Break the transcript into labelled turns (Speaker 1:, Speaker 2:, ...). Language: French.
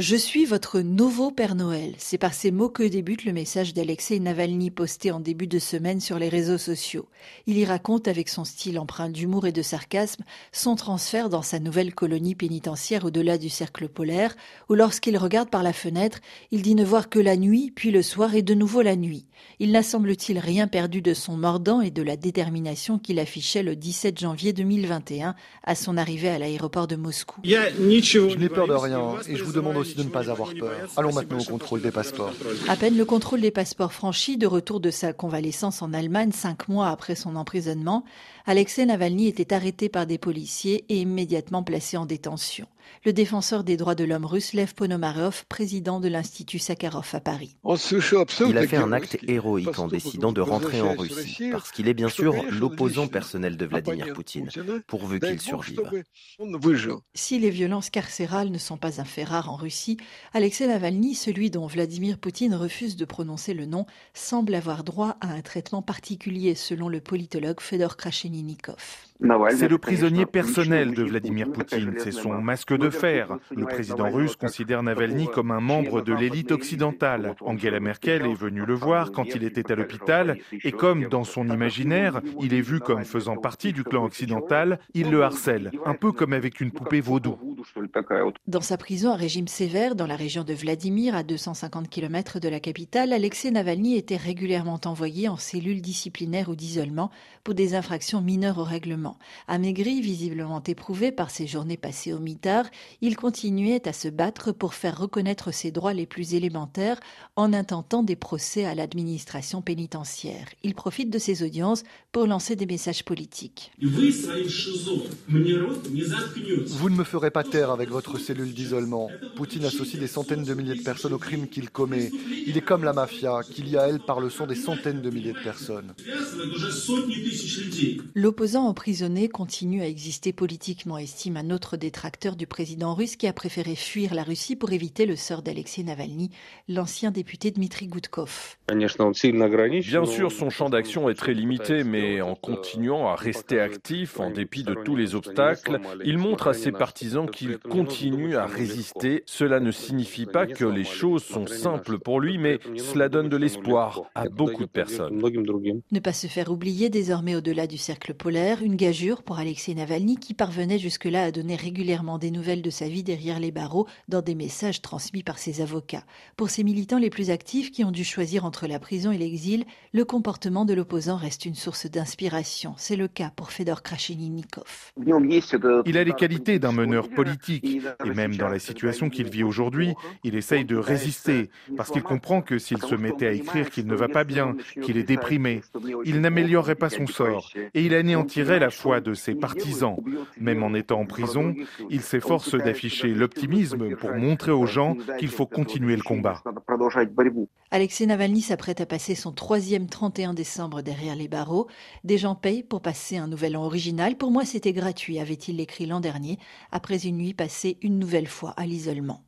Speaker 1: Je suis votre nouveau Père Noël. C'est par ces mots que débute le message d'Alexei Navalny posté en début de semaine sur les réseaux sociaux. Il y raconte avec son style empreint d'humour et de sarcasme son transfert dans sa nouvelle colonie pénitentiaire au-delà du cercle polaire, où lorsqu'il regarde par la fenêtre, il dit ne voir que la nuit, puis le soir et de nouveau la nuit. Il n'a semble-t-il rien perdu de son mordant et de la détermination qu'il affichait le 17 janvier 2021 à son arrivée à l'aéroport de Moscou.
Speaker 2: Je n'ai peur de rien et je vous demande aussi de ne pas avoir peur. Allons maintenant au contrôle des passeports.
Speaker 1: À peine le contrôle des passeports franchi, de retour de sa convalescence en Allemagne cinq mois après son emprisonnement, Alexei Navalny était arrêté par des policiers et immédiatement placé en détention. Le défenseur des droits de l'homme russe, Lev Ponomarov, président de l'Institut Sakharov à Paris.
Speaker 3: Il a fait un acte héroïque en décidant de rentrer en Russie, parce qu'il est bien sûr l'opposant personnel de Vladimir Poutine, pourvu qu'il survive.
Speaker 1: Si les violences carcérales ne sont pas un fait rare en Russie, Alexei Navalny, celui dont Vladimir Poutine refuse de prononcer le nom, semble avoir droit à un traitement particulier selon le politologue Fedor Krasheninnikov.
Speaker 4: C'est le prisonnier personnel de Vladimir Poutine, c'est son masque de fer. Le président russe considère Navalny comme un membre de l'élite occidentale. Angela Merkel est venue le voir quand il était à l'hôpital et comme dans son imaginaire, il est vu comme faisant partie du clan occidental, il le harcèle, un peu comme avec une poupée vaudou.
Speaker 1: Dans sa prison à régime sévère, dans la région de Vladimir, à 250 km de la capitale, Alexei Navalny était régulièrement envoyé en cellule disciplinaire ou d'isolement pour des infractions mineures au règlement. Amaigri, visiblement éprouvé par ses journées passées au mitard, il continuait à se battre pour faire reconnaître ses droits les plus élémentaires en intentant des procès à l'administration pénitentiaire. Il profite de ces audiences pour lancer des messages politiques.
Speaker 2: Vous ne me ferez pas avec votre cellule d'isolement. Poutine associe des centaines de milliers de personnes aux crimes qu'il commet. Il est comme la mafia, qu'il y a elle par le son des centaines de milliers de personnes.
Speaker 1: L'opposant emprisonné continue à exister politiquement, estime un autre détracteur du président russe qui a préféré fuir la Russie pour éviter le sort d'Alexei Navalny, l'ancien député Dmitri Gudkov.
Speaker 5: Bien sûr, son champ d'action est très limité, mais en continuant à rester actif en dépit de tous les obstacles, il montre à ses partisans qu'il continue à résister. Cela ne signifie pas que les choses sont simples pour lui, mais cela donne de l'espoir à beaucoup de personnes.
Speaker 1: Ne pas se faire oublier désormais au-delà du cercle polaire, une gageure pour Alexei Navalny qui parvenait jusque-là à donner régulièrement des nouvelles de sa vie derrière les barreaux dans des messages transmis par ses avocats. Pour ces militants les plus actifs qui ont dû choisir entre la prison et l'exil, le comportement de l'opposant reste une source d'inspiration. C'est le cas pour Fedor Krasheninnikov.
Speaker 4: Il a les qualités d'un meneur politique et même dans la situation qu'il vit aujourd'hui, il essaye de résister parce qu'il comprend que s'il se mettait à écrire qu'il ne va pas bien, qu'il est déprimé, il n'améliorerait pas son sort et il anéantirait la foi de ses partisans. Même en étant en prison, il s'efforce d'afficher l'optimisme pour montrer aux gens qu'il faut continuer le combat.
Speaker 1: Alexei Navalny s'apprête à passer son troisième 31 décembre derrière les barreaux. Des gens payent pour passer un nouvel an original. Pour moi, c'était gratuit, avait-il écrit l'an dernier, après une nuit passée une nouvelle fois à l'isolement.